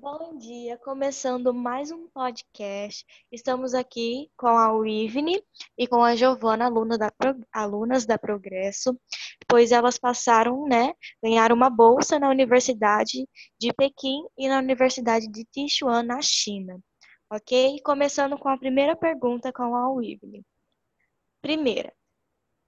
Bom dia, começando mais um podcast. Estamos aqui com a Wivne e com a Giovana, aluna da, alunas da Progresso, pois elas passaram, né, ganhar uma bolsa na Universidade de Pequim e na Universidade de Sichuan, na China. Ok? Começando com a primeira pergunta com a Wivne. Primeira,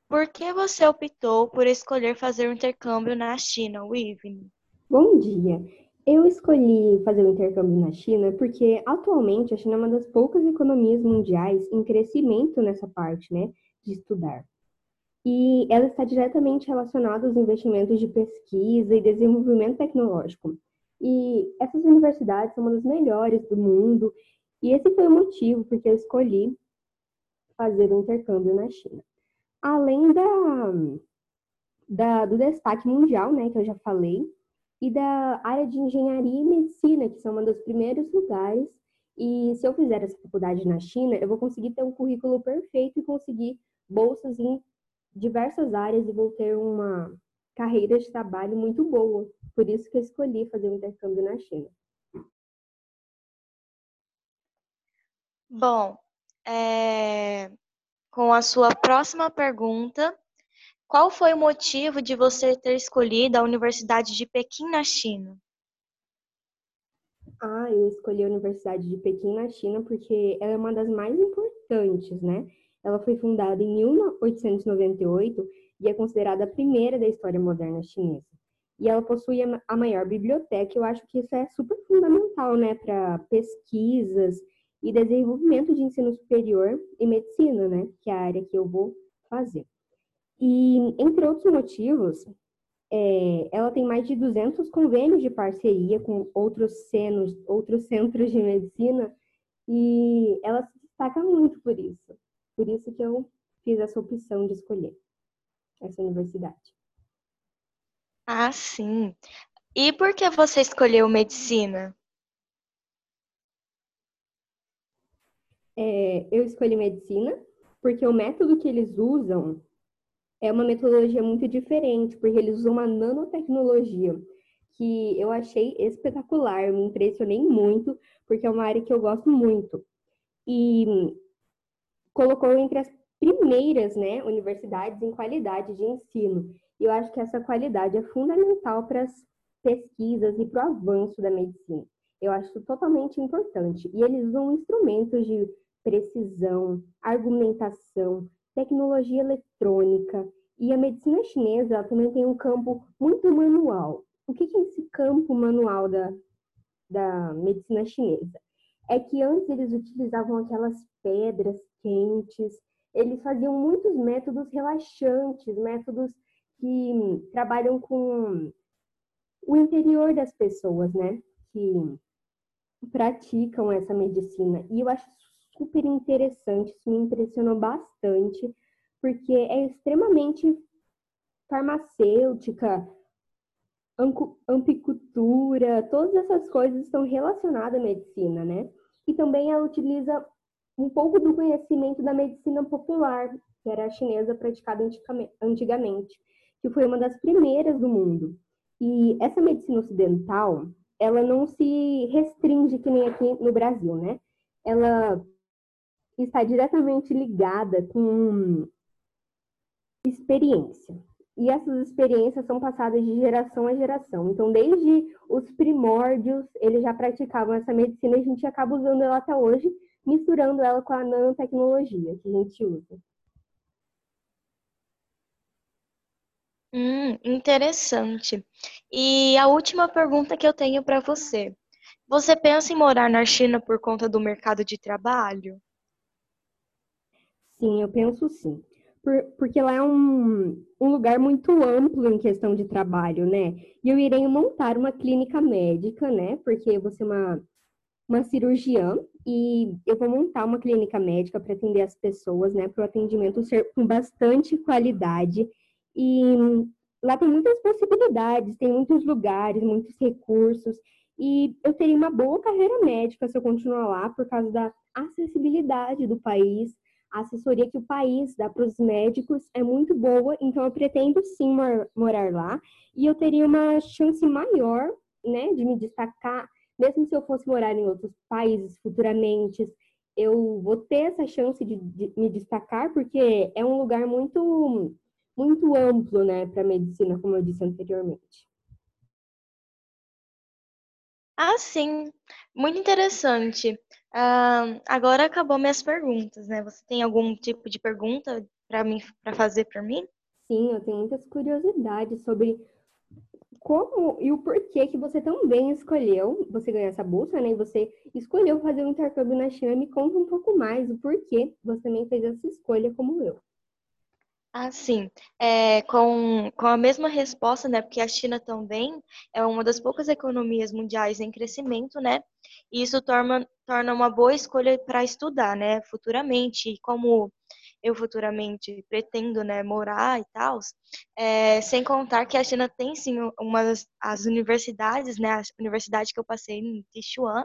por que você optou por escolher fazer um intercâmbio na China, Wivne? Bom dia. Eu escolhi fazer o um intercâmbio na China porque atualmente a China é uma das poucas economias mundiais em crescimento nessa parte, né, de estudar. E ela está diretamente relacionada aos investimentos de pesquisa e desenvolvimento tecnológico. E essas universidades são uma das melhores do mundo, e esse foi o motivo porque eu escolhi fazer o um intercâmbio na China. Além da, da, do destaque mundial, né, que eu já falei, e da área de engenharia e medicina, que são um dos primeiros lugares. E se eu fizer essa faculdade na China, eu vou conseguir ter um currículo perfeito e conseguir bolsas em diversas áreas e vou ter uma carreira de trabalho muito boa. Por isso que eu escolhi fazer um intercâmbio na China. Bom, é... com a sua próxima pergunta, qual foi o motivo de você ter escolhido a Universidade de Pequim na China? Ah, eu escolhi a Universidade de Pequim na China porque ela é uma das mais importantes, né? Ela foi fundada em 1898 e é considerada a primeira da história moderna chinesa. E ela possui a maior biblioteca. Eu acho que isso é super fundamental, né, para pesquisas e desenvolvimento de ensino superior e medicina, né, que é a área que eu vou fazer. E, entre outros motivos, é, ela tem mais de 200 convênios de parceria com outros, cenos, outros centros de medicina e ela se destaca muito por isso. Por isso que eu fiz essa opção de escolher essa universidade. Ah, sim. E por que você escolheu medicina? É, eu escolhi medicina porque o método que eles usam é uma metodologia muito diferente, porque eles usam uma nanotecnologia que eu achei espetacular, me impressionei muito, porque é uma área que eu gosto muito. E colocou entre as primeiras né, universidades em qualidade de ensino. E eu acho que essa qualidade é fundamental para as pesquisas e para o avanço da medicina. Eu acho totalmente importante. E eles usam instrumentos de precisão, argumentação, tecnologia eletrônica e a medicina chinesa também tem um campo muito manual. O que é esse campo manual da, da medicina chinesa? É que antes eles utilizavam aquelas pedras quentes, eles faziam muitos métodos relaxantes, métodos que trabalham com o interior das pessoas, né? Que praticam essa medicina. E eu acho super interessante, isso me impressionou bastante, porque é extremamente farmacêutica, ampicultura, todas essas coisas estão relacionadas à medicina, né? E também ela utiliza um pouco do conhecimento da medicina popular, que era a chinesa praticada antigamente, que foi uma das primeiras do mundo. E essa medicina ocidental, ela não se restringe que nem aqui no Brasil, né? Ela está diretamente ligada com experiência. E essas experiências são passadas de geração a geração. Então, desde os primórdios, eles já praticavam essa medicina e a gente acaba usando ela até hoje, misturando ela com a nanotecnologia que a gente usa. Hum, interessante. E a última pergunta que eu tenho para você. Você pensa em morar na China por conta do mercado de trabalho? Sim, eu penso sim. Por, porque lá é um, um lugar muito amplo em questão de trabalho, né? E eu irei montar uma clínica médica, né? Porque eu vou ser uma, uma cirurgiã e eu vou montar uma clínica médica para atender as pessoas, né? Para o atendimento ser com bastante qualidade. E lá tem muitas possibilidades, tem muitos lugares, muitos recursos. E eu teria uma boa carreira médica se eu continuar lá por causa da acessibilidade do país, a assessoria que o país dá para os médicos é muito boa, então eu pretendo sim morar lá e eu teria uma chance maior, né, de me destacar mesmo se eu fosse morar em outros países futuramente, eu vou ter essa chance de, de me destacar, porque é um lugar muito, muito amplo, né, para medicina, como eu disse anteriormente. Ah, sim, muito interessante. Uh, agora acabou minhas perguntas, né? Você tem algum tipo de pergunta para mim para fazer para mim? Sim, eu tenho muitas curiosidades sobre como e o porquê que você também escolheu, você ganhou essa bolsa, né? E você escolheu fazer um intercâmbio na China. Me conta um pouco mais o porquê você também fez essa escolha como eu. Ah, sim. É, com, com a mesma resposta, né? Porque a China também é uma das poucas economias mundiais em crescimento, né? E isso torna, torna uma boa escolha para estudar, né? Futuramente. Como eu futuramente pretendo, né, morar e tal, é, sem contar que a China tem sim uma das as universidades, né, a universidade que eu passei em Sichuan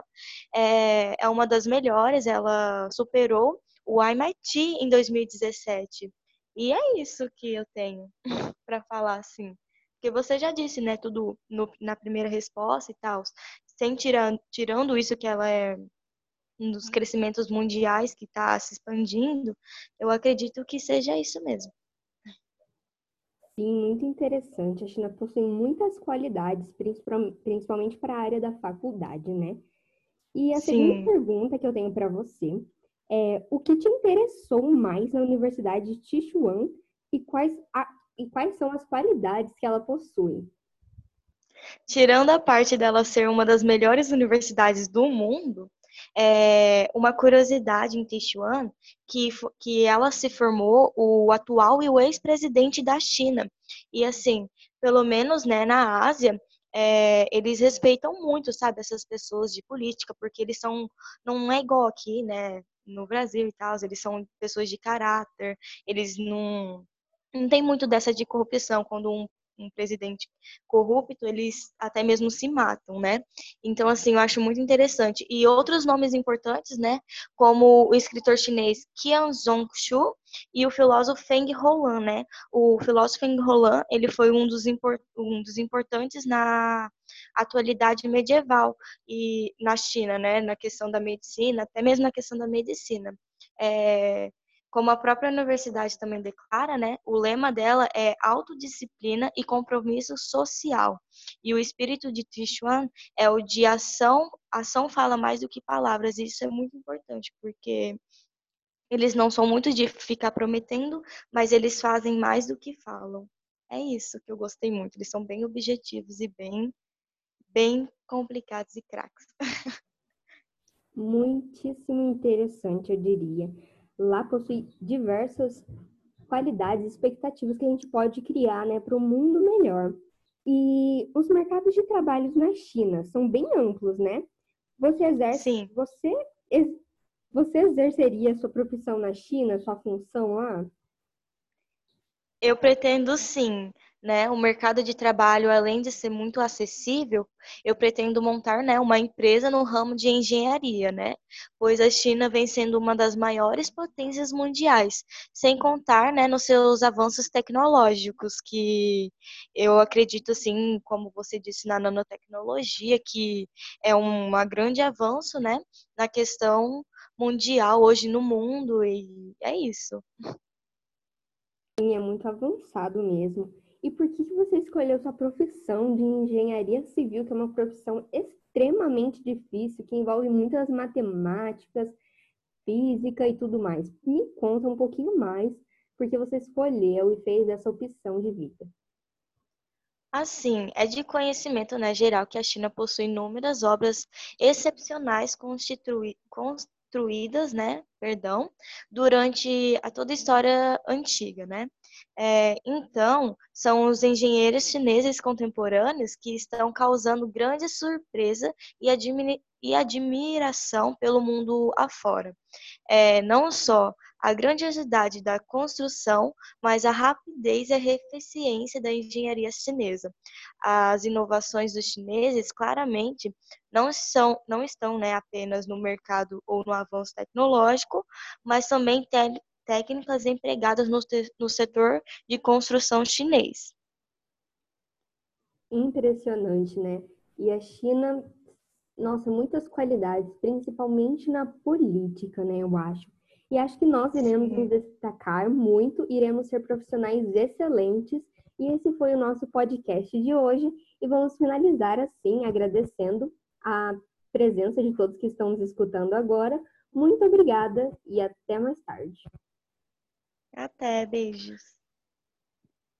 é, é uma das melhores, ela superou o MIT em 2017. E é isso que eu tenho para falar assim. Porque você já disse, né, tudo no, na primeira resposta e tal, sem tirando, tirando isso que ela é um dos crescimentos mundiais que está se expandindo, eu acredito que seja isso mesmo. Sim, muito interessante. A China possui muitas qualidades, principalmente para a área da faculdade, né? E a Sim. segunda pergunta que eu tenho para você é o que te interessou mais na Universidade de Sichuan e quais, a, e quais são as qualidades que ela possui? Tirando a parte dela ser uma das melhores universidades do mundo, é, uma curiosidade em Sichuan, que, que ela se formou o atual e o ex-presidente da China. E assim, pelo menos né, na Ásia, é, eles respeitam muito, sabe, essas pessoas de política, porque eles são, não é igual aqui, né, no Brasil e tal, eles são pessoas de caráter, eles não, não tem muito dessa de corrupção, quando um um presidente corrupto, eles até mesmo se matam, né? Então, assim, eu acho muito interessante. E outros nomes importantes, né? Como o escritor chinês Qian Zhongshu e o filósofo Feng Holan, né? O filósofo Feng Holan, ele foi um dos, um dos importantes na atualidade medieval e na China, né? Na questão da medicina, até mesmo na questão da medicina. É, como a própria universidade também declara, né, o lema dela é autodisciplina e compromisso social. E o espírito de Tichuan é o de ação, ação fala mais do que palavras, e isso é muito importante, porque eles não são muito de ficar prometendo, mas eles fazem mais do que falam. É isso que eu gostei muito. Eles são bem objetivos e bem, bem complicados e craques. Muitíssimo interessante, eu diria lá possui diversas qualidades e expectativas que a gente pode criar né, para um mundo melhor. E os mercados de trabalho na China são bem amplos, né? Você exerce, Sim. Você, você exerceria sua profissão na China, sua função lá? Eu pretendo sim né, o mercado de trabalho, além de ser muito acessível, eu pretendo montar, né, uma empresa no ramo de engenharia, né, pois a China vem sendo uma das maiores potências mundiais, sem contar, né, nos seus avanços tecnológicos, que eu acredito, assim, como você disse, na nanotecnologia, que é um grande avanço, né, na questão mundial hoje no mundo, e é isso. É muito avançado mesmo. E por que você escolheu sua profissão de engenharia civil, que é uma profissão extremamente difícil, que envolve muitas matemáticas, física e tudo mais? Me conta um pouquinho mais porque você escolheu e fez essa opção de vida. Assim, é de conhecimento né, geral que a China possui inúmeras obras excepcionais construídas, né, perdão, durante a toda a história antiga, né? É, então, são os engenheiros chineses contemporâneos que estão causando grande surpresa e, e admiração pelo mundo afora. É, não só a grandiosidade da construção, mas a rapidez e a eficiência da engenharia chinesa. As inovações dos chineses claramente não, são, não estão né, apenas no mercado ou no avanço tecnológico, mas também técnicas empregadas no, no setor de construção chinês. Impressionante, né? E a China nossa, muitas qualidades, principalmente na política, né, eu acho. E acho que nós iremos Sim. nos destacar muito, iremos ser profissionais excelentes. E esse foi o nosso podcast de hoje. E vamos finalizar assim, agradecendo a presença de todos que estão nos escutando agora. Muito obrigada e até mais tarde. Até, beijos.